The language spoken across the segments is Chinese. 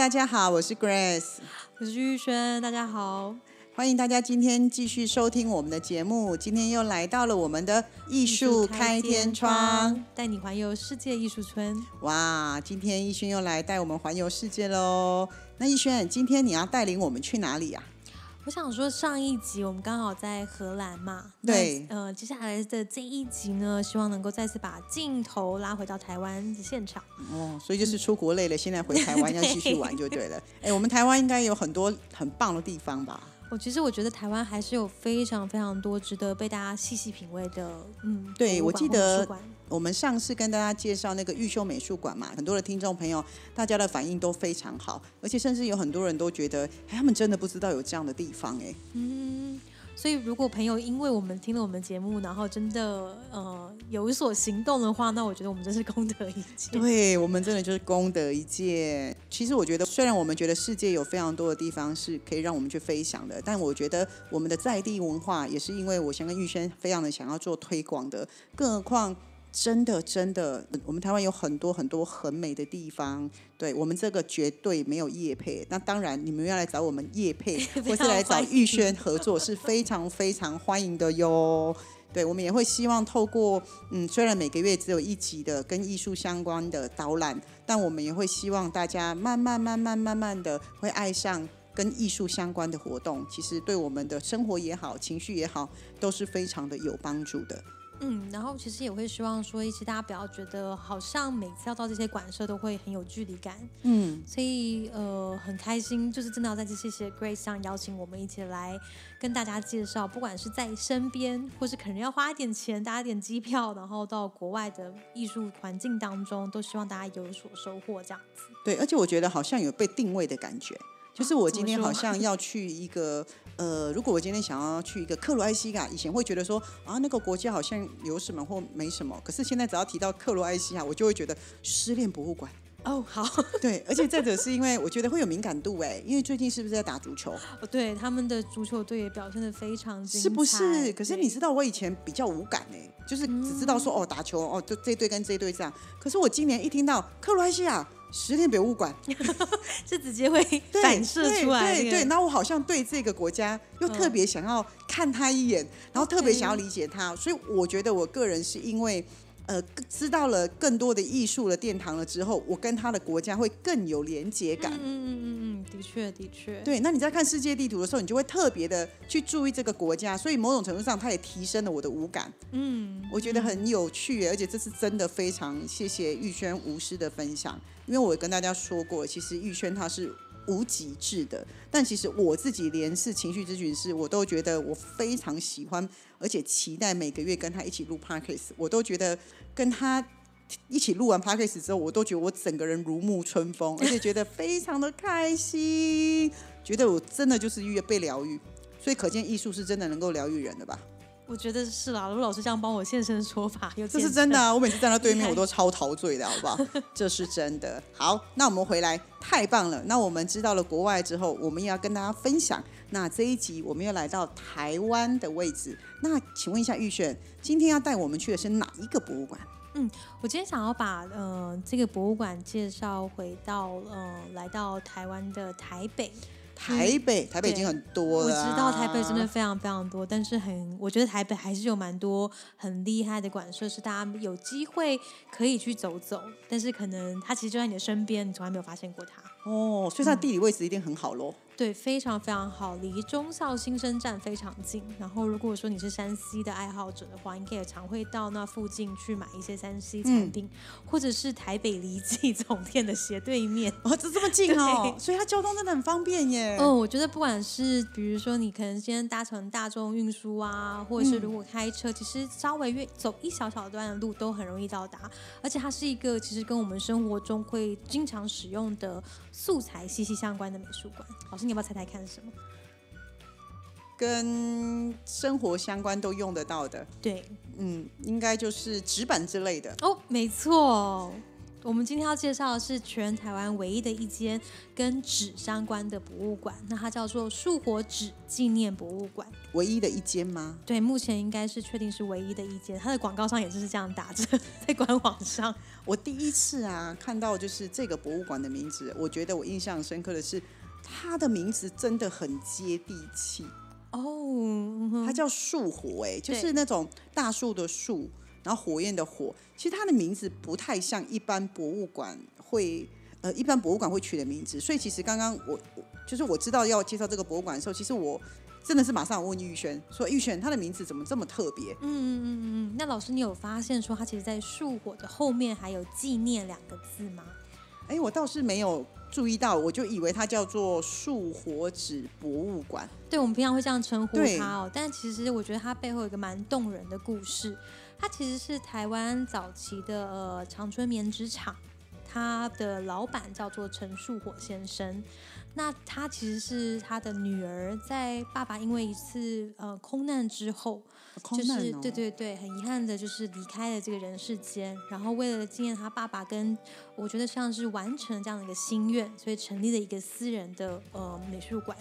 大家好，我是 Grace，我是玉轩，大家好，欢迎大家今天继续收听我们的节目。今天又来到了我们的艺术开天窗，带你环游世界艺术村。哇，今天艺轩又来带我们环游世界喽。那艺轩，今天你要带领我们去哪里呀、我想说，上一集我们刚好在荷兰嘛，对那呃，接下来的这一集呢，希望能够再次把镜头拉回到台湾的现场。哦，所以就是出国累了，现在回台湾要继续玩就对了。哎，我们台湾应该有很多很棒的地方吧？我其实我觉得台湾还是有非常非常多值得被大家细细品味的，嗯，对我记得我们上次跟大家介绍那个玉秀美术馆嘛，很多的听众朋友，大家的反应都非常好，而且甚至有很多人都觉得，哎，他们真的不知道有这样的地方，哎，嗯，所以如果朋友因为我们听了我们节目，然后真的呃有所行动的话，那我觉得我们真是功德一件。对我们真的就是功德一件。其实我觉得，虽然我们觉得世界有非常多的地方是可以让我们去飞翔的，但我觉得我们的在地文化也是因为我想跟玉轩非常的想要做推广的，更何况。真的，真的，我们台湾有很多很多很美的地方。对我们这个绝对没有业配，那当然你们要来找我们业配，或是来找玉轩合作是非常非常欢迎的哟。对，我们也会希望透过，嗯，虽然每个月只有一集的跟艺术相关的导览，但我们也会希望大家慢慢、慢慢、慢慢的会爱上跟艺术相关的活动。其实对我们的生活也好，情绪也好，都是非常的有帮助的。嗯，然后其实也会希望说，一起大家不要觉得好像每次要到这些馆舍都会很有距离感，嗯，所以呃很开心，就是真的要在这谢谢 Grace 上邀请我们一起来跟大家介绍，不管是在身边，或是可能要花一点钱搭一点机票，然后到国外的艺术环境当中，都希望大家有所收获这样子。对，而且我觉得好像有被定位的感觉，就是我今天好像要去一个。呃，如果我今天想要去一个克罗埃西亚，以前会觉得说啊，那个国家好像有什么或没什么，可是现在只要提到克罗埃西亚，我就会觉得失恋博物馆。哦，好，对，而且再者是因为我觉得会有敏感度哎，因为最近是不是在打足球？哦对，他们的足球队也表现的非常精彩，是不是？可是你知道我以前比较无感哎，就是只知道说哦打球哦，就这队跟这队这样。可是我今年一听到克罗埃西亚十年博物馆，是直接会对反射出来对对，然后我好像对这个国家又特别想要看他一眼，然后特别想要理解他，所以我觉得我个人是因为。呃，知道了更多的艺术的殿堂了之后，我跟他的国家会更有连结感。嗯嗯嗯嗯嗯，的确的确，对，那你在看世界地图的时候，你就会特别的去注意这个国家，所以某种程度上，它也提升了我的五感。嗯，我觉得很有趣耶，而且这是真的非常谢谢玉轩无私的分享，因为我跟大家说过，其实玉轩他是无极致的，但其实我自己连是情绪咨询师，我都觉得我非常喜欢，而且期待每个月跟他一起录 podcast，我都觉得跟他。一起录完 podcast 之后，我都觉得我整个人如沐春风，而且觉得非常的开心，觉得我真的就是越被疗愈，所以可见艺术是真的能够疗愈人的吧？我觉得是啦。如果老师这样帮我现身说法，有这是真的啊！我每次站在对面，我都超陶醉的，好不好？这是真的。好，那我们回来，太棒了。那我们知道了国外之后，我们也要跟大家分享。那这一集我们又来到台湾的位置。那请问一下玉璇，今天要带我们去的是哪一个博物馆？嗯我今天想要把呃这个博物馆介绍回到呃来到台湾的台北。台北，台北已经很多了我知道台北真的非常非常多，但是很我觉得台北还是有蛮多很厉害的馆舍，是大家有机会可以去走走，但是可能它其实就在你的身边，你从来没有发现过它。哦，所以它的地理位置一定很好喽。对，非常非常好，离中校新生站非常近。然后，如果说你是山西的爱好者的话，你可以常会到那附近去买一些山西餐厅，或者是台北离记总店的斜对面。哦，这这么近哦，所以它交通真的很方便耶。哦，我觉得不管是比如说你可能今天搭乘大众运输啊，或者是如果开车，其实稍微越走一小小段的路都很容易到达。而且它是一个其实跟我们生活中会经常使用的素材息息相关的美术馆。老师。你要不要猜猜看是什么？跟生活相关都用得到的。对，嗯，应该就是纸板之类的。哦，没错。我们今天要介绍的是全台湾唯一的一间跟纸相关的博物馆，那它叫做树火纸纪念博物馆。唯一的一间吗？对，目前应该是确定是唯一的一间。它的广告上也就是这样打着，在官网上。我第一次啊看到就是这个博物馆的名字，我觉得我印象深刻的是。它的名字真的很接地气哦，它叫树火，哎，就是那种大树的树，然后火焰的火。其实它的名字不太像一般博物馆会，呃，一般博物馆会取的名字。所以其实刚刚我就是我知道要介绍这个博物馆的时候，其实我真的是马上问玉轩说：“玉轩，它的名字怎么这么特别？”嗯嗯嗯嗯。那老师，你有发现说它其实在树火的后面还有纪念两个字吗？哎，我倒是没有。注意到，我就以为它叫做树火纸博物馆。对，我们平常会这样称呼它哦。但其实我觉得它背后有一个蛮动人的故事。它其实是台湾早期的呃长春棉织厂，它的老板叫做陈树火先生。那他其实是他的女儿，在爸爸因为一次呃空难之后，就是对对对，很遗憾的就是离开了这个人世间。然后为了纪念他爸爸，跟我觉得像是完成了这样的一个心愿，所以成立了一个私人的呃美术馆。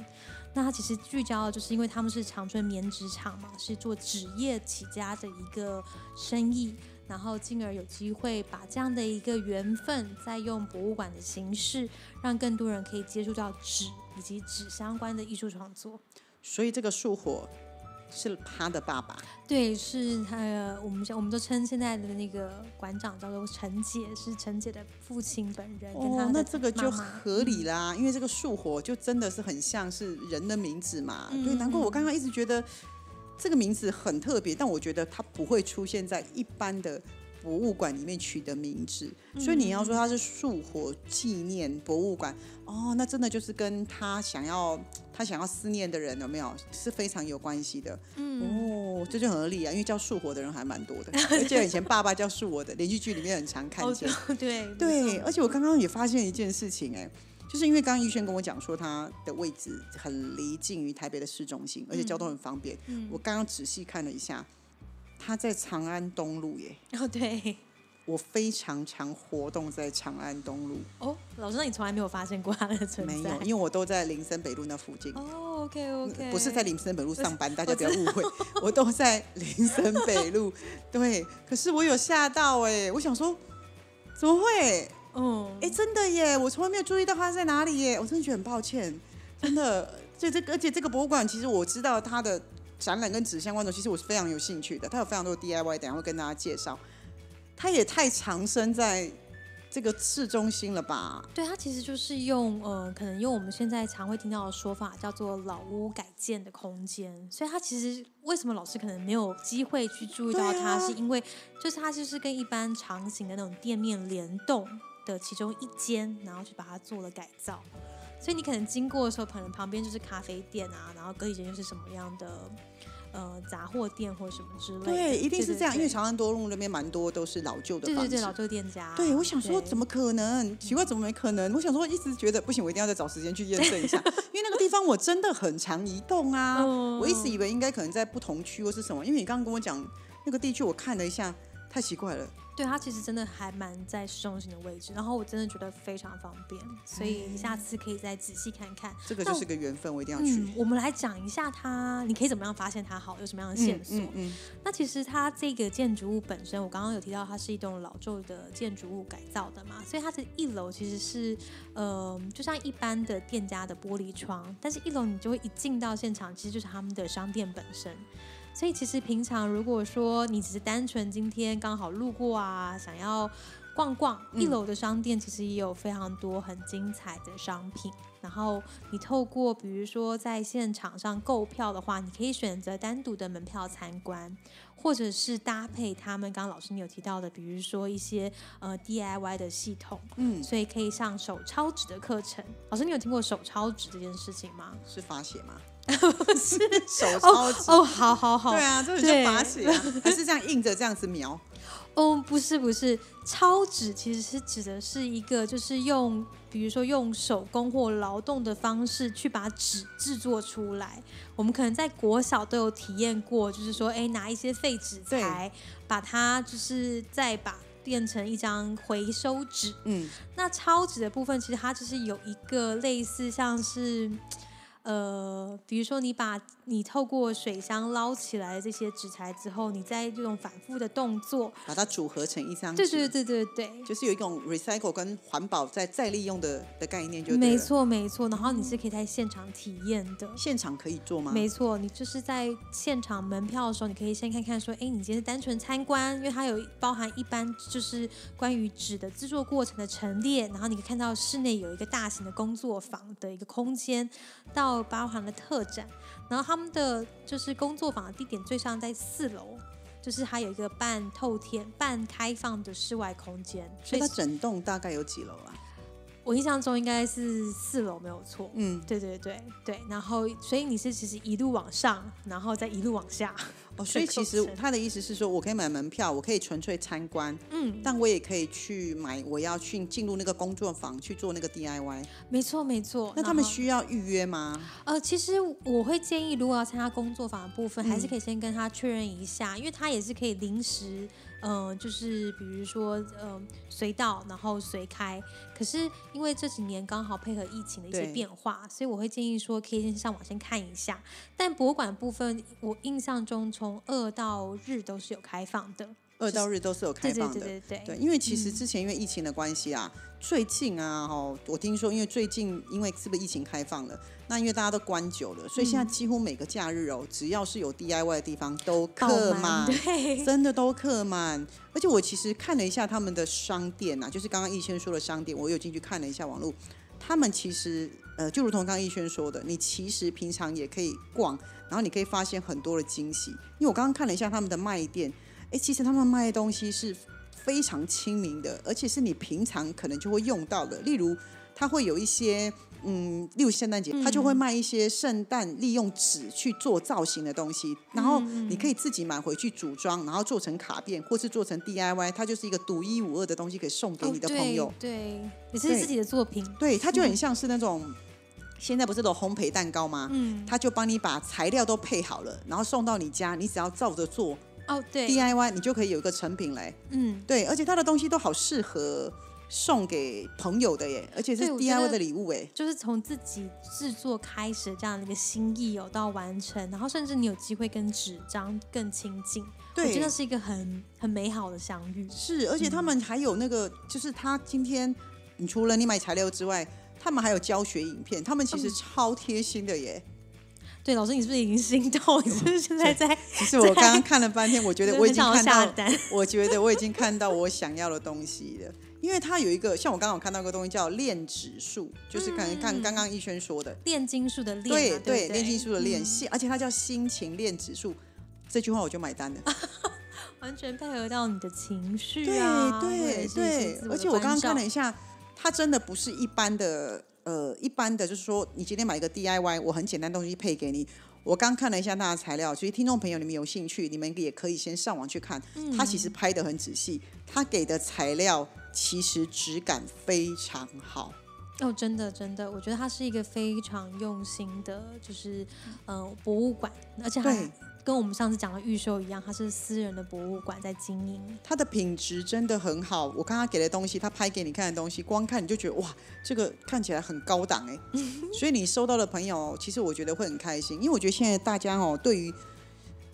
那他其实聚焦的就是因为他们是长春棉纸厂嘛，是做纸业起家的一个生意。然后进而有机会把这样的一个缘分，再用博物馆的形式，让更多人可以接触到纸以及纸相关的艺术创作。所以这个树火是他的爸爸，对，是他。我们我们都称现在的那个馆长叫做陈姐，是陈姐的父亲本人。哦，那这个就合理啦，因为这个树火就真的是很像是人的名字嘛。对，难怪我刚刚一直觉得。这个名字很特别，但我觉得它不会出现在一般的博物馆里面取的名字，所以你要说它是树火纪念博物馆，哦，那真的就是跟他想要他想要思念的人有没有？是非常有关系的，嗯，哦，这就很合理啊，因为叫树火的人还蛮多的，而且以前爸爸叫树火的连续剧里面很常看见，对对，而且我刚刚也发现一件事情，哎。就是因为刚刚玉轩跟我讲说，他的位置很离近于台北的市中心，而且交通很方便。我刚刚仔细看了一下，他在长安东路耶。哦，对，我非常常活动在长安东路。哦，老师，那你从来没有发现过他的存在？没有，因为我都在林森北路那附近。哦，OK OK，不是在林森北路上班，大家不要误会，我 都在林森北路。对，可是我有吓到哎，我想说，怎么会？嗯，哎，真的耶！我从来没有注意到它在哪里耶，我真的觉得很抱歉，真的。这这个，而且这个博物馆，其实我知道它的展览跟纸相关的，其实我是非常有兴趣的。它有非常多的 DIY，等下会跟大家介绍。它也太藏身在这个市中心了吧？对，它其实就是用呃，可能用我们现在常会听到的说法，叫做老屋改建的空间。所以它其实为什么老师可能没有机会去注意到它，是因为就是它就是跟一般长形的那种店面联动。的其中一间，然后去把它做了改造，所以你可能经过的时候，可能旁边就是咖啡店啊，然后隔一间就是什么样的呃杂货店或什么之类的。对，一定是这样，因为长安多路那边蛮多都是老旧的房子，对对对，老旧店家。对，我想说怎么可能？奇怪，怎么没可能？我想说一直觉得不行，我一定要再找时间去验证一下，因为那个地方我真的很常移动啊。我一直以为应该可能在不同区或是什么，因为你刚刚跟我讲那个地区，我看了一下，太奇怪了。对它其实真的还蛮在市中心的位置，然后我真的觉得非常方便，所以你下次可以再仔细看看。这个就是个缘分，我一定要去。我们来讲一下它，你可以怎么样发现它好，有什么样的线索？嗯嗯。那其实它这个建筑物本身，我刚刚有提到，它是一栋老旧的建筑物改造的嘛，所以它的一楼其实是呃，就像一般的店家的玻璃窗，但是一楼你就会一进到现场，其实就是他们的商店本身。所以其实平常如果说你只是单纯今天刚好路过啊，想要。逛逛。嗯一楼的商店其实也有非常多很精彩的商品。然后你透过比如说在现场上购票的话，你可以选择单独的门票参观，或者是搭配他们刚刚老师你有提到的，比如说一些呃 DIY 的系统，嗯，所以可以上手抄纸的课程。老师，你有听过手抄纸这件事情吗？是发写吗？不 是手抄纸。哦，好好好，对啊，这就罚写啊，还是这样硬着这样子描？哦，不是不是，抄纸其实是指的是一个，就是用比如说用手工或劳动的方式去把纸制作出来。我们可能在国小都有体验过，就是说，哎，拿一些废纸材，把它就是再把变成一张回收纸。嗯，那抄纸的部分，其实它就是有一个类似像是。呃，比如说你把你透过水箱捞起来的这些纸材之后，你再这种反复的动作，把它组合成一张纸。对对对对对，就是有一种 recycle 跟环保再再利用的的概念就没错没错。然后你是可以在现场体验的。现场可以做吗？没错，你就是在现场门票的时候，你可以先看看说，哎，你今天是单纯参观，因为它有包含一般就是关于纸的制作过程的陈列，然后你可以看到室内有一个大型的工作坊的一个空间，到包含了特展，然后他们的就是工作坊的地点最上在四楼。就是它有一个半透天、半开放的室外空间，所以它整栋大概有几楼啊？我印象中应该是四楼没有错。嗯，对对对对，然后所以你是其实一路往上，然后再一路往下。哦，所以其实他的意思是说，我可以买门票，我可以纯粹参观，嗯，但我也可以去买，我要去进入那个工作坊去做那个 DIY。没错没错。那他们需要预约吗？呃，其实我会建议，如果要参加工作坊的部分，还是嗯可以先跟他确认一下，因为他也是可以临时，嗯、就是比如说，嗯、随到然后随开。可是因为这几年刚好配合疫情的一些变化，所以我会建议说，可以先上网先看一下。但博物馆部分，我印象中从二到日都是有开放的。二到日都是有开放的。对对对对，因为其实嗯之前因为疫情的关系啊，最近啊，哦，我听说因为最近因为是不是疫情开放了，那因为大家都关久了，所以现在嗯几乎每个假日哦，只要是有 DIY 的地方都客满 真的都客满。而且我其实看了一下他们的商店啊，就是刚刚逸轩说的商店，我有进去看了一下网络，他们其实呃，就如同刚刚逸轩说的，你其实平常也可以逛，然后你可以发现很多的惊喜。因为我刚刚看了一下他们的卖店，哎，其实他们卖的东西是非常亲民的，而且是你平常可能就会用到的，例如它会有一些。嗯，例如圣诞节，它就会卖一些圣诞利用纸去做造型的东西，然后你可以自己买回去组装，然后做成卡片，或是做成 DIY，它就是一个独一无二的东西，可以送给你的朋友。哦、对对，也是自己的作品。对，它就很像是那种、现在不是都有烘焙蛋糕吗？嗯，他就帮你把材料都配好了，然后送到你家，你只要照着做哦对，DIY，你就可以有一个成品嘞。嗯，对，而且他的东西都好适合送给朋友的耶，而且是 DIY 的礼物哎。就是从自己制作开始这样的一个心意有到完成，然后甚至你有机会跟纸张更亲近，我觉对得，是一个很很美好的相遇。是，而且他们还有那个，就是他今天你除了你买材料之外，他们还有教学影片，他们其实嗯超贴心的耶。对，老师，你是不是已经心动？你是不是现在在？其实我刚刚看了半天，我觉得我已经看到。我觉得我已经看到我想要的东西了。因为它有一个，像我刚刚有看到一个东西叫炼指数，就是可能看嗯刚刚逸轩说的，炼金术的炼嘛，对对对，炼金术的炼，嗯心，而且它叫心情炼指数。这句话我就买单了。完全配合到你的情绪对啊，对对而且我刚刚看了一下，它真的不是一般的，呃，一般的就是说，你今天买一个 DIY，我很简单东西配给你。我刚看了一下它的材料，所以听众朋友你们有兴趣，你们也可以先上网去看，它其嗯实拍的很仔细，它给的材料其实质感非常好。哦，真的真的，我觉得它是一个非常用心的，就是呃博物馆，而且它对跟我们上次讲的预售一样，它是私人的博物馆在经营。它的品质真的很好，我刚刚给的东西，他拍给你看的东西，光看你就觉得哇，这个看起来很高档哎，所以你收到的朋友，其实我觉得会很开心，因为我觉得现在大家哦，对于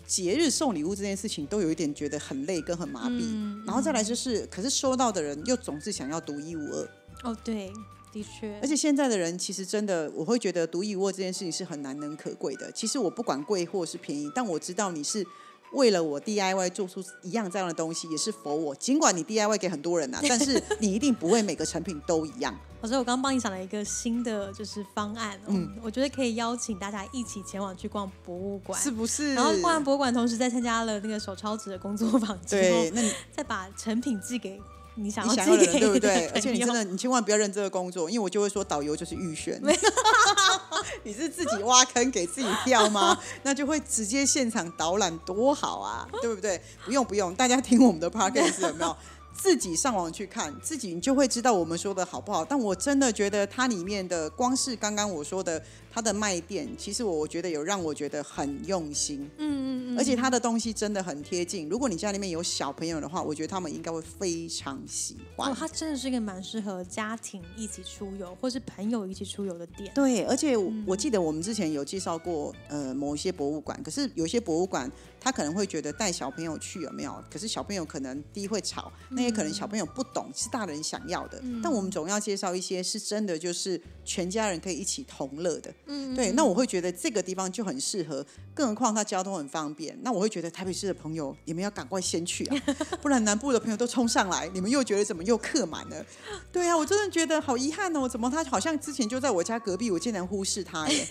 节日送礼物这件事情，都有一点觉得很累跟很麻痹，嗯。然后再来就是，可是收到的人又总是想要独一无二，哦，对，的确，而且现在的人其实真的，我会觉得独一无二这件事情是很难能可贵的。其实我不管贵或是便宜，但我知道你是为了我 DIY 做出一样这样的东西，也是否我。尽管你 DIY 给很多人呐、但是 你一定不会每个成品都一样。老师，我刚刚帮你想了一个新的就是方案、哦，嗯，我觉得可以邀请大家一起前往去逛博物馆，是不是？然后逛完博物馆，同时再参加了那个手抄纸的工作坊之后对，，那你再把成品寄给你想要你想要的人，寄给的对不对？而且你真的，你千万不要认这个工作，因为我就会说导游就是预选。你是自己挖坑给自己跳吗？那就会直接现场导览，多好啊，对不对？不用不用，大家听我们的 podcast 有没有？自己上网去看，自己你就会知道我们说的好不好。但我真的觉得它里面的，光是刚刚我说的它的卖店，其实我我觉得有让我觉得很用心。嗯嗯嗯，而且它的东西真的很贴近。如果你家里面有小朋友的话，我觉得他们应该会非常喜欢。哦，它真的是一个蛮适合家庭一起出游，或是朋友一起出游的店。对，而且我我记得我们之前有介绍过，呃，某一些博物馆，可是有些博物馆他可能会觉得带小朋友去有没有？可是小朋友可能第一会吵，那也可能小朋友不懂是大人想要的。但我们总要介绍一些是真的，就是全家人可以一起同乐的。嗯，对，那我会觉得这个地方就很适合，更何况它交通很方便。那我会觉得台北市的朋友，你们要赶快先去啊，不然南部的朋友都冲上来，你们又觉得怎么又客满了？对啊，我真的觉得好遗憾哦，怎么他好像之前就在我家隔壁，我竟然忽视他耶？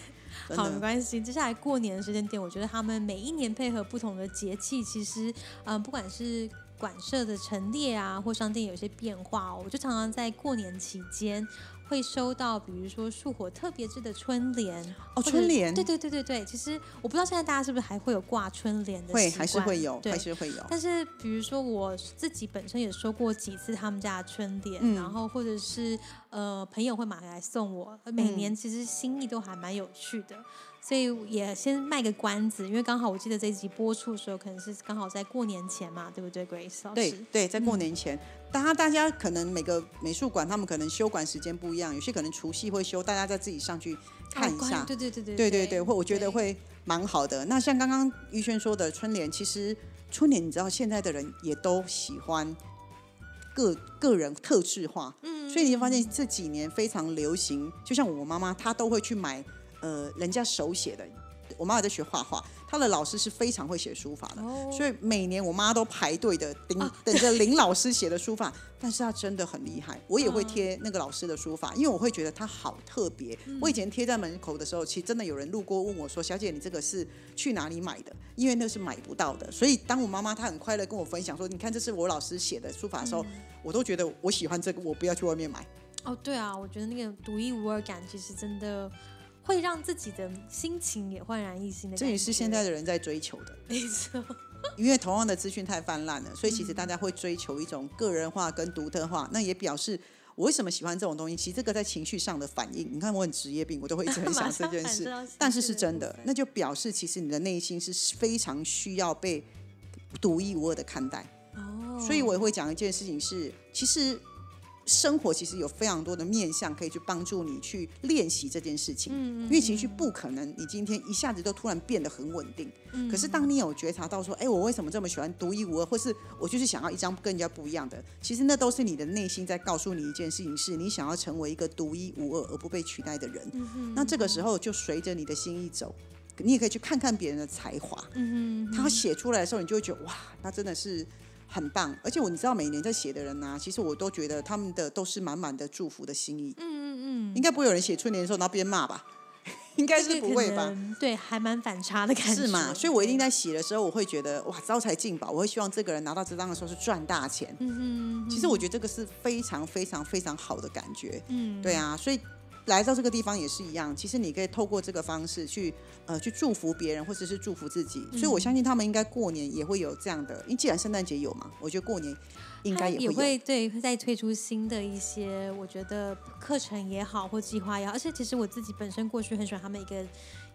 好，没，关系。接下来过年的时间点，我觉得他们每一年配合不同的节气，其实，嗯、不管是馆舍的陈列啊，或商店有些变化，我就常常在过年期间。会收到，比如说树火特别制的春联哦春联对对对对对。其实我不知道现在大家是不是还会有挂春联的会习惯还是会有，对还是会有。但是比如说我自己本身也收过几次他们家的春联，嗯然后或者是呃朋友会买来送我，每年其实心意都还蛮有趣的。所以也先卖个关子，因为刚好我记得这一集播出的时候，可能是刚好在过年前嘛，对不对，Grace 老师？对对，在嗯过年前，大家大家可能每个美术馆他们可能休馆时间不一样，有些可能除夕会休，大家再自己上去看一下。对对对对对对对，会我觉得对会蛮好的。那像刚刚于轩说的春联，其实春联你知道现在的人也都喜欢个个人特质化，嗯所以你会发现这几年非常流行。就像我妈妈，她都会去买呃人家手写的。我妈妈在学画画，她的老师是非常会写书法的，哦所以每年我妈都排队的等、啊等着林老师写的书法。但是他真的很厉害，我也会嗯贴那个老师的书法，因为我会觉得他好特别。我以前贴在门口的时候，其实真的有人路过问我说：“小姐，你这个是去哪里买的？”因为那是买不到的。所以当我妈妈她很快乐跟我分享说：“你看，这是我老师写的书法”的时候，我都觉得我喜欢这个，我不要去外面买。哦，对啊，我觉得那个独一无二感，其实真的会让自己的心情也焕然一新的。这也是现在的人在追求的。没错。因为同样的资讯太泛滥了，所以其实大家会追求一种个人化跟独特化。那也表示我为什么喜欢这种东西。其实这个在情绪上的反应，你看我很职业病，我都会一直很想 这件事。但是是真的，那就表示其实你的内心是非常需要被独一无二的看待。哦，所以我也会讲一件事情是，其实生活其实有非常多的面向可以去帮助你去练习这件事情。嗯因为情绪不可能，你今天一下子都突然变得很稳定。嗯可是当你有觉察到说，哎，我为什么这么喜欢独一无二，或是我就是想要一张跟人家不一样的，其实那都是你的内心在告诉你一件事情，是你想要成为一个独一无二而不被取代的人。嗯那这个时候就随着你的心意走，你也可以去看看别人的才华。嗯哼，他写出来的时候，你就会觉得哇，那真的是很棒。而且我你知道，每年在写的人呢、其实我都觉得他们的都是满满的祝福的心意。嗯嗯嗯，应该不会有人写春联的时候然后边骂吧？应该是不会吧？？对，还蛮反差的感觉，是嘛？所以我一定在写的时候，我会觉得哇，招财进宝，我会希望这个人拿到这张的时候是赚大钱。嗯嗯，其实我觉得这个是非常非常非常好的感觉。嗯，对啊，所以来到这个地方也是一样。其实你可以透过这个方式去呃去祝福别人，或者是祝福自己。所以我相信他们应该过年也会有这样的，因为既然圣诞节有嘛，我觉得过年应该也也会也。会对会再推出新的一些，我觉得课程也好或计划也好，而且其实我自己本身过去很喜欢他们一个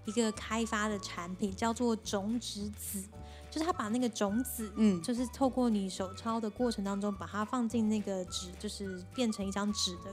一个开发的产品，叫做种子子，就是他把那个种子，嗯就是透过你手抄的过程当中，把它放进那个纸，就是变成一张纸的。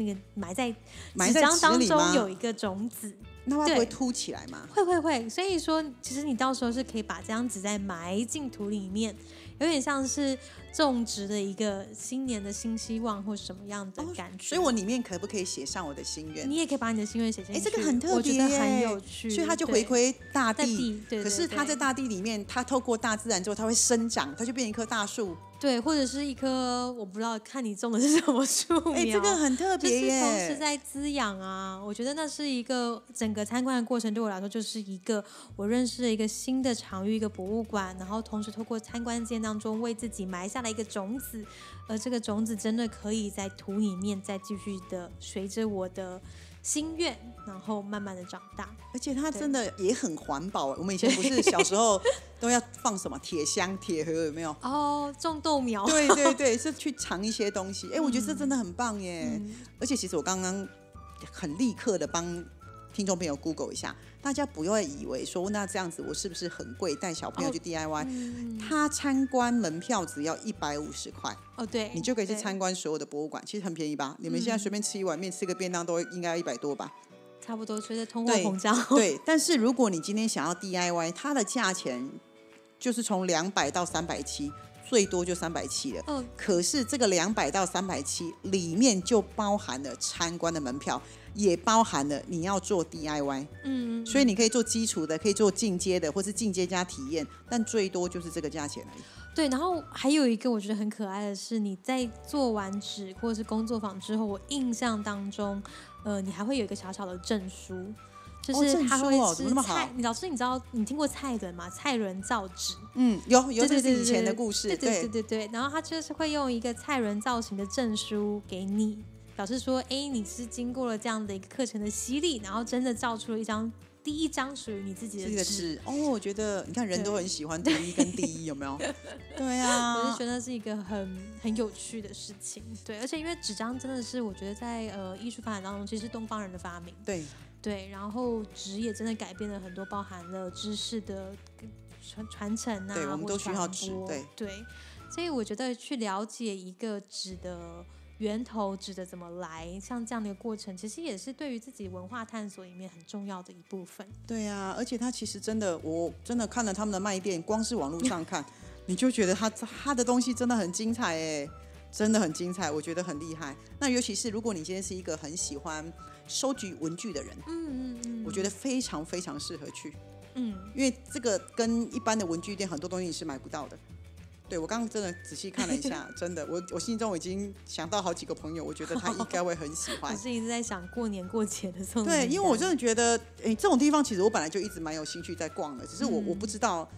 那个埋在纸张当中有一个种子，那它不会凸起来吗？会会会，所以说其实你到时候是可以把这张纸再埋进土里面，有点像是种植的一个新年的新希望或什么样的感觉。所以我里面可不可以写上我的心愿？你也可以把你的心愿写进去。哎，这个很特别，我觉得很有趣。所以它就回归大地，可是它在大地里面，它透过大自然之后，它会生长，它就变一棵大树。对，或者是一棵我不知道，看你种的是什么树苗。哎，这个很特别耶，同时在滋养啊。我觉得那是一个整个参观的过程，对我来说就是一个我认识了一个新的场域，一个博物馆，然后同时透过参观间当中为自己埋下了一个种子，而这个种子真的可以在土里面再继续的随着我的。心愿，然后慢慢的长大，而且它真的也很环保。我们以前不是小时候都要放什么铁箱、铁盒，有没有？哦，种豆苗。对对对，是去尝一些东西。哎，我觉得这真的很棒耶！而且其实我刚刚很立刻的帮。听众朋友，Google 一下，大家不要以为说那这样子我是不是很贵？带小朋友去 DIY，他参观门票只要一百五十块哦，对，你就可以去参观所有的博物馆，其实很便宜吧？你们现在随便吃一碗面，吃个便当都应该要一百多吧？差不多，随着通货膨胀。对，但是如果你今天想要 DIY，它的价钱就是从两百到三百七，最多就三百七了。嗯，可是这个两百到三百七里面就包含了参观的门票。也包含了你要做 DIY，嗯，所以你可以做基础的，可以做进阶的，或是进阶加体验，但最多就是这个价钱而已。对，然后还有一个我觉得很可爱的是，你在做完纸或者是工作坊之后，我印象当中，呃，你还会有一个小小的证书，就是他会是蔡，老师你知道你听过蔡伦吗？蔡伦造纸，嗯，有有这是以前的故事，对对对对对，然后他就是会用一个蔡伦造型的证书给你。表示说，哎，你是经过了这样的一个课程的洗礼，然后真的造出了一张第一张属于你自己的纸。哦，我觉得你看人都很喜欢第一跟第一，有没有？对啊，我是觉得是一个很很有趣的事情。对，而且因为纸张真的是我觉得在呃艺术发展当中，其实是东方人的发明。对对，然后纸也真的改变了很多，包含了知识的传传承啊，对，我们都需要纸。对对，所以我觉得去了解一个纸的。源头指的怎么来？像这样的一个过程，其实也是对于自己文化探索里面很重要的一部分。对啊，而且它其实真的，我真的看了他们的卖店，光是网络上看，你就觉得他他的东西真的很精彩哎，真的很精彩，我觉得很厉害。那尤其是如果你今天是一个很喜欢收集文具的人，嗯嗯嗯，我觉得非常非常适合去，嗯，因为这个跟一般的文具店很多东西你是买不到的。对，我刚刚真的仔细看了一下，真的，我我心中已经想到好几个朋友，我觉得他应该会很喜欢。我是一直在想过年过节的送。对，因为我真的觉得，哎，这种地方其实我本来就一直蛮有兴趣在逛的，只是我我不知道，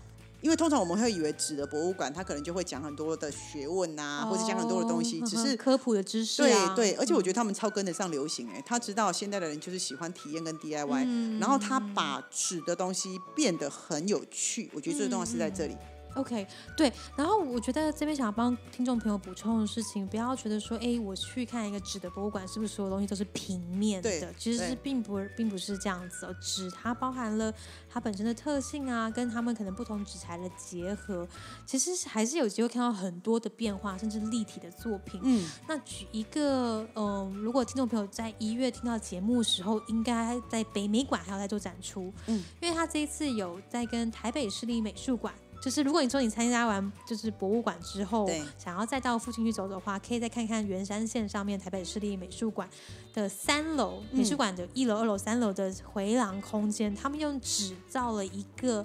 因为通常我们会以为纸的博物馆，它可能就会讲很多的学问啊，或者讲很多的东西，只是科普的知识。对对，而且我觉得他们超跟得上流行，哎，他知道现在的人就是喜欢体验跟 DIY，然后他把纸的东西变得很有趣，我觉得最重要是在这里。OK，对，然后我觉得这边想要帮听众朋友补充的事情，不要觉得说，哎，我去看一个纸的博物馆，是不是所有东西都是平面的？其实是并不并不是这样子哦。纸它包含了它本身的特性啊，跟他们可能不同纸材的结合，其实还是有机会看到很多的变化，甚至立体的作品。嗯，那举一个，嗯，如果听众朋友在一月听到节目的时候，应该在北美馆还要在做展出。嗯，因为他这一次有在跟台北市立美术馆。就是如果你说你参加完就是博物馆之后，想要再到附近去走的话，可以再看看圆山线上面台北市立美术馆的三楼美术馆的一楼、二楼、三楼的回廊空间，他们用纸造了一个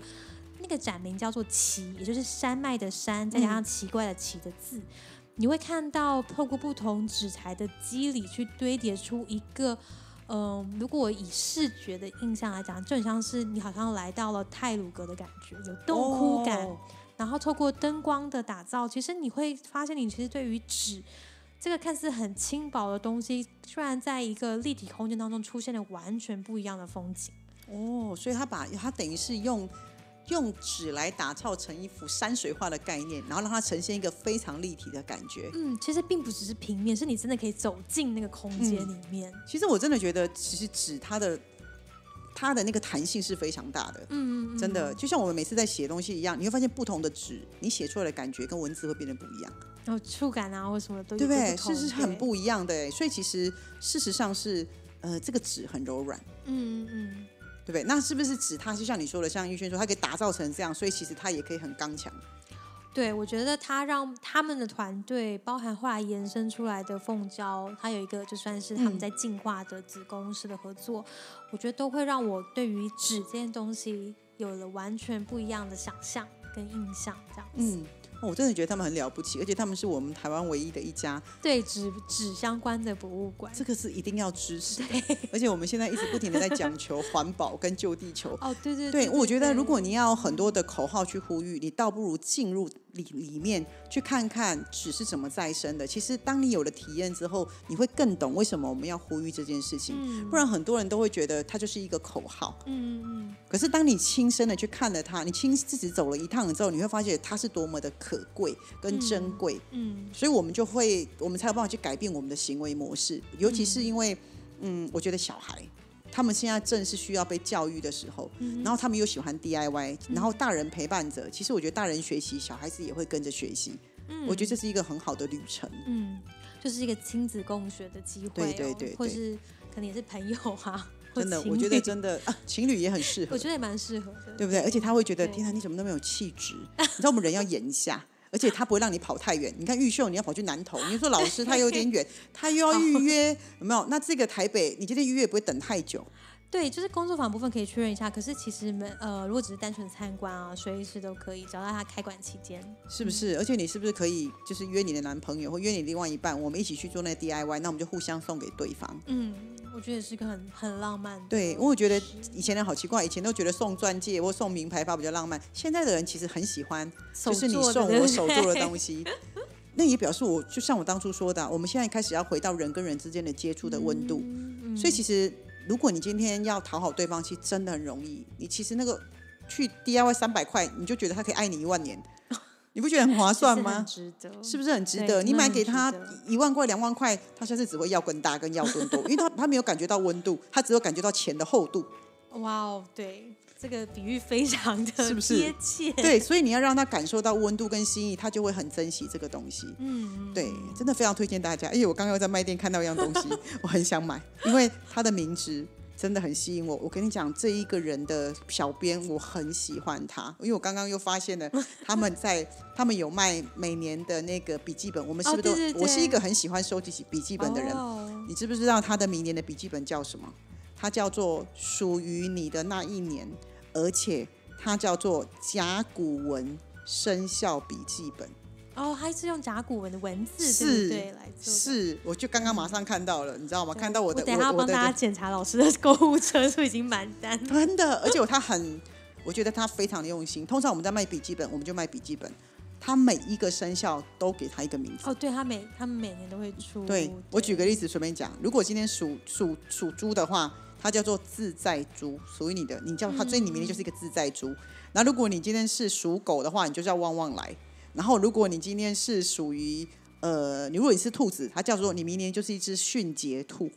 那个展名叫做“奇”，也就是山脉的山，再加上奇怪的“奇”的字，你会看到透过不同纸材的肌理去堆叠出一个。嗯，如果以视觉的印象来讲，就很像是你好像来到了泰鲁格的感觉，有洞窟感。然后透过灯光的打造，其实你会发现，你其实对于纸这个看似很轻薄的东西，居然在一个立体空间当中出现了完全不一样的风景。哦，所以他把他等于是用。用纸来打造成一幅山水画的概念，然后让它呈现一个非常立体的感觉。嗯，其实并不只是平面，是你真的可以走进那个空间里面。其实我真的觉得，其实纸它的它的那个弹性是非常大的。嗯嗯，真的就像我们每次在写东西一样，你会发现不同的纸，你写出来的感觉跟文字会变得不一样。然后触感啊，或什么都对不对？是是很不一样的。所以其实事实上是，呃，这个纸很柔软。嗯嗯嗯。对不对？那是不是指他就像你说的，像玉轩说，他可以打造成这样，所以其实他也可以很刚强。对，我觉得他让他们的团队，包含后来延伸出来的凤娇，他有一个就算是他们嗯在进化的子公司的合作，我觉得都会让我对于纸这件东西有了完全不一样的想象跟印象，这样子。嗯，哦我真的觉得他们很了不起，而且他们是我们台湾唯一的一家，对纸纸相关的博物馆。这个是一定要支持的。而且我们现在一直不停的在讲求环保跟救地球。哦，对对对，我觉得如果你要很多的口号去呼吁，你倒不如进入里里面去看看纸是怎么再生的。其实当你有了体验之后，你会更懂为什么我们要呼吁这件事情。嗯不然很多人都会觉得它就是一个口号。嗯嗯可是当你亲身的去看了它，你亲自己走了一趟之后，你会发现它是多么的可贵跟珍贵。嗯所以我们就会，我们才有办法去改变我们的行为模式，尤其是因为，嗯，我觉得小孩他们现在正是需要被教育的时候，嗯然后他们又喜欢 DIY，然后大人陪伴着，其实我觉得大人学习，小孩子也会跟着学习，嗯，我觉得这是一个很好的旅程。嗯，就是一个亲子共学的机会、哦，对对对对或是可能也是朋友啊，真的，我觉得真的啊，情侣也很适合 我，觉得也蛮适合的，对不对？而且他会觉得，天哪，你怎么那么有气质？你知道我们人要演一下。而且他不会让你跑太远。你看玉秀，你要跑去南投，你就说老师他有点 远，他又要预约，有没有？那这个台北，你今天预约也不会等太久。对，就是工作坊部分可以确认一下。可是其实们呃，如果只是单纯参观啊，随时都可以，只要在它开馆期间。是不是？而且你是不是可以就是约你的男朋友或约你另外一半，我们一起去做那个 DIY，那我们就互相送给对方。嗯，我觉得也是个很很浪漫的。对，因为我觉得以前人好奇怪，以前都觉得送钻戒或送名牌包比较浪漫，现在的人其实很喜欢，就是你送我手做的东西。那也表示我就像我当初说的啊，我们现在开始要回到人跟人之间的接触的温度。嗯所以其实如果你今天要讨好对方，其实真的很容易。你其实那个去 DIY 三百块，你就觉得他可以爱你一万年，你不觉得很划算吗？值得，是不是很值得？你买给他一万块、两万块，他下次只会要更大、跟要更多，因为他他没有感觉到温度，他只有感觉到钱的厚度。哇哦，对，这个比喻非常的是不是贴切。对，所以你要让他感受到温度跟心意，他就会很珍惜这个东西。嗯，对，真的非常推荐大家。而且我刚刚又在卖店看到一样东西，我很想买，因为它的名字真的很吸引我。我跟你讲，这一个人的小编我很喜欢他，因为我刚刚又发现了 他们在他们有卖每年的那个笔记本，我们是不是都？哦对对我是一个很喜欢收集笔记本的人。哦你知不知道他的明年的笔记本叫什么？它叫做属于你的那一年，而且它叫做甲骨文生肖笔记本。哦，还是用甲骨文的文字，是对？来做。是，我就刚刚马上看到了，你知道吗？看到我的，等下要帮大家检查老师的购物车是已经满单。真的，而且他很，我觉得他非常的用心。通常我们在卖笔记本，我们就卖笔记本，他每一个生肖都给他一个名字。哦，对他每他们每年都会出。对我举个例子随便讲，如果今天属属属猪的话，它叫做自在猪，属于你的，你叫它，所以你明年就是一个自在猪。那如果你今天是属狗的话，你就叫旺旺来。然后如果你今天是属于呃，你如果你是兔子，它叫做你明年就是一只迅捷兔。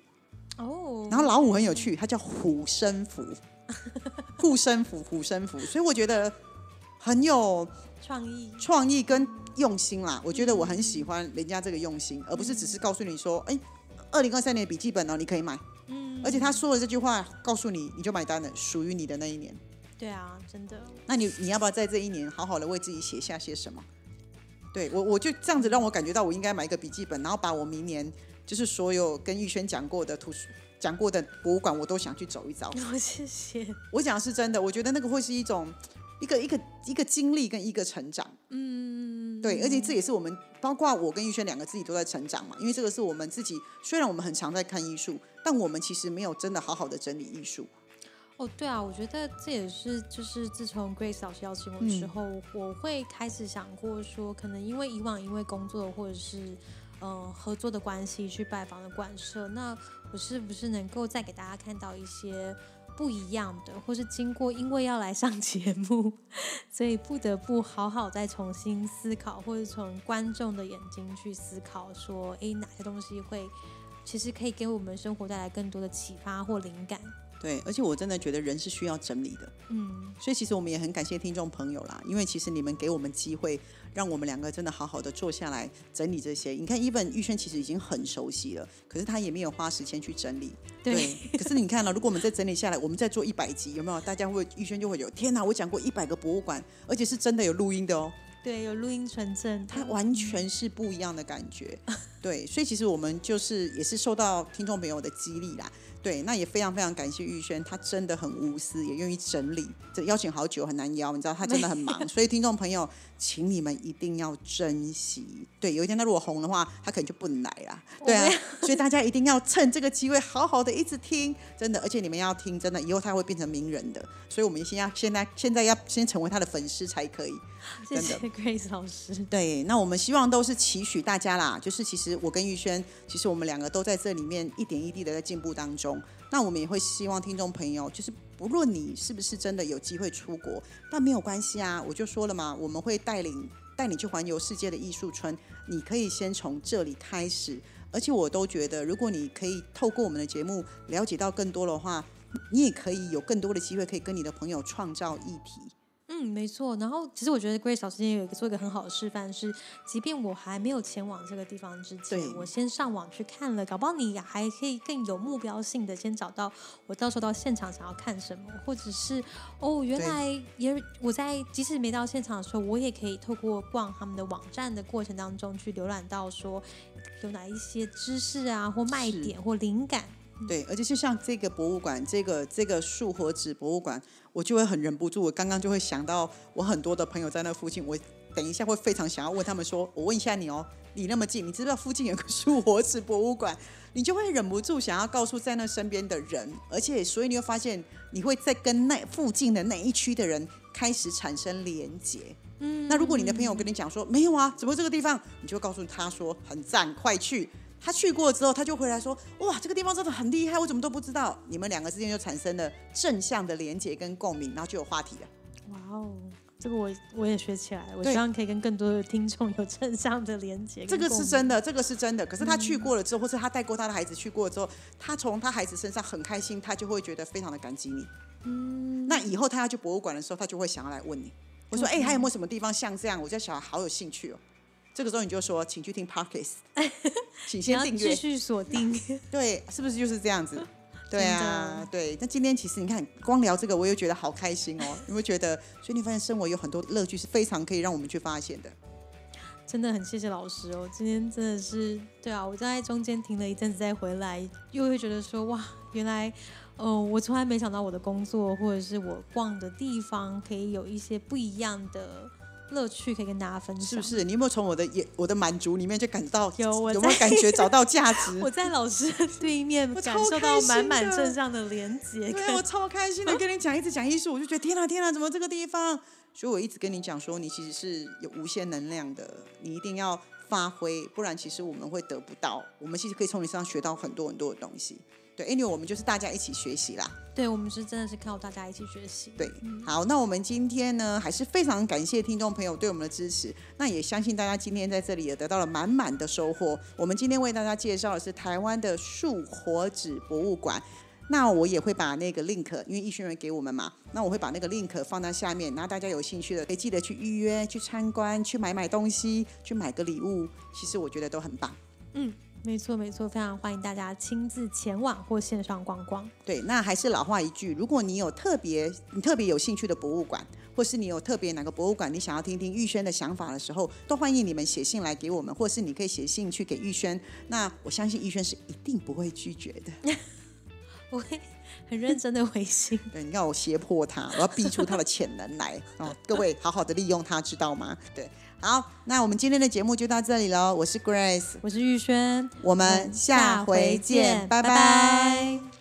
哦，然后老虎很有趣，它叫虎生福，护身符，虎生福。所以我觉得很有创意，创意跟用心啦。我觉得我很喜欢人家这个用心，而不是只是告诉你说，哎，二零二三年的笔记本哦，你可以买。嗯，而且他说了这句话，告诉你你就买单了，属于你的那一年。对啊，真的，那你你要不要在这一年好好的为自己写下些什么？对我我就这样子让我感觉到我应该买一个笔记本，然后把我明年就是所有跟玉轩讲过的图书讲过的博物馆，我都想去走一遭。哦，谢谢，我讲的是真的，我觉得那个会是一种一个一个一个经历跟一个成长。嗯，对，而且这也是我们，包括我跟玉轩两个自己都在成长嘛，因为这个是我们自己，虽然我们很常在看艺术，但我们其实没有真的好好的整理艺术。哦，对啊，我觉得这也是，就是自从 Grace 老师邀请我的时候，我会开始想过说，可能因为以往因为工作或者是呃合作的关系去拜访的馆舍，那我是不是能够再给大家看到一些不一样的，或是经过因为要来上 节目，所以不得不好好再重新思考，或者从观众的眼睛去思考，说，诶，哪些东西会其实可以给我们生活带来更多的启发或灵感。对，而且我真的觉得人是需要整理的，嗯，所以其实我们也很感谢听众朋友啦，因为其实你们给我们机会，让我们两个真的好好的坐下来整理这些。你看，，even 玉轩其实已经很熟悉了，可是他也没有花时间去整理。对。可是你看了、如果我们再整理下来，我们再做一百集，有没有？大家会玉轩就会有天哪！我讲过一百个博物馆，而且是真的有录音的哦。对，有录音存证，它完全是不一样的感觉。对，所以其实我们就是也是受到听众朋友的激励啦。对，那也非常非常感谢玉轩，他真的很无私，也愿意整理。这邀请好久很难邀，你知道他真的很忙，所以听众朋友，请你们一定要珍惜。对，有一天他如果红的话，他可能就不能来啦。对啊，所以大家一定要趁这个机会好好的一直听，真的，而且你们要听，真的，以后他会变成名人的。所以我们先要现在现在要先成为他的粉丝才可以。谢谢 Grace 老师。对，那我们希望都是期许大家啦，就是其实我跟玉轩，其实我们两个都在这里面一点一滴的在进步当中。那我们也会希望听众朋友，就是不论你是不是真的有机会出国，那没有关系啊，我就说了嘛，我们会带领带你去环游世界的艺术村，你可以先从这里开始。而且我都觉得，如果你可以透过我们的节目了解到更多的话，你也可以有更多的机会，可以跟你的朋友创造议题。嗯，没错。然后，其实我觉得 Grace 老师今天有一个做一个很好的示范，是即便我还没有前往这个地方之前，我先上网去看了，搞不好你还可以更有目标性的先找到我到时候到现场想要看什么，或者是哦，原来也我在即使没到现场的时候，我也可以透过逛他们的网站的过程当中去浏览到说有哪一些知识啊，或卖点或灵感。对，而且就像这个博物馆，这个这个树和纸博物馆，我就会很忍不住，我刚刚就会想到我很多的朋友在那附近，我等一下会非常想要问他们说，我问一下你哦，你那么近，你知不知道附近有个树和纸博物馆？你就会忍不住想要告诉在那身边的人，而且所以你会发现，你会在跟那附近的那一区的人开始产生连结。嗯，那如果你的朋友跟你讲说没有啊，只不过这个地方，你就告诉他说很赞，快去。他去过之后，他就回来说：“哇，这个地方真的很厉害，我怎么都不知道。”你们两个之间就产生了正向的连接跟共鸣，然后就有话题了。哇哦，这个我我也学起来。我希望可以跟更多的听众有正向的连接。这个是真的，这个是真的。可是他去过了之后，或是他带过他的孩子去过之后，他从他孩子身上很开心，他就会觉得非常的感激你。嗯，那以后他要去博物馆的时候，他就会想要来问你。我说：“哎，还有没有什么地方像这样？我家小孩好有兴趣哦。”这个时候你就说，请去听 Parkes，请先订阅，继续锁定。对，是不是就是这样子？对啊，对。那今天其实你看，光聊这个，我又觉得好开心哦。有没有觉得？所以你发现生活有很多乐趣是非常可以让我们去发现的。真的很谢谢老师哦，今天真的是对啊，我在中间停了一阵子再回来，又会觉得说哇，原来，哦，我从来没想到我的工作或者是我逛的地方可以有一些不一样的。乐趣可以跟大家分享，是不是？你有没有从我的眼、我的满足里面就感到有？有没有感觉找到价值？我在老师对面感受到满满正向的连接，对我超开心的跟你讲，一直讲艺术，我就觉得天哪天哪，怎么这个地方？所以我一直跟你讲说，你其实是有无限能量的，你一定要发挥，不然其实我们会得不到。我们其实可以从你身上学到很多很多的东西。对，anyway，我们就是大家一起学习啦。对，我们是真的是靠大家一起学习。对，好，那我们今天呢，还是非常感谢听众朋友对我们的支持。那也相信大家今天在这里也得到了满满的收获。我们今天为大家介绍的是台湾的树活纸博物馆。那我也会把那个 link，因为易轩人给我们嘛，那我会把那个 link 放在下面，然后大家有兴趣的可以记得去预约、去参观、去买买东西、去买个礼物。其实我觉得都很棒。嗯。没错，没错，非常欢迎大家亲自前往或线上逛逛。对，那还是老话一句，如果你有特别你特别有兴趣的博物馆，或是你有特别哪个博物馆，你想要听听玉轩的想法的时候，都欢迎你们写信来给我们，或是你可以写信去给玉轩。那我相信玉轩是一定不会拒绝的，我会很认真的回信。对，你要我胁迫他，我要逼出他的潜能来哦。各位好好的利用他，知道吗？对。好，那我们今天的节目就到这里喽。我是 Grace，我是玉轩，我们下回见，拜拜。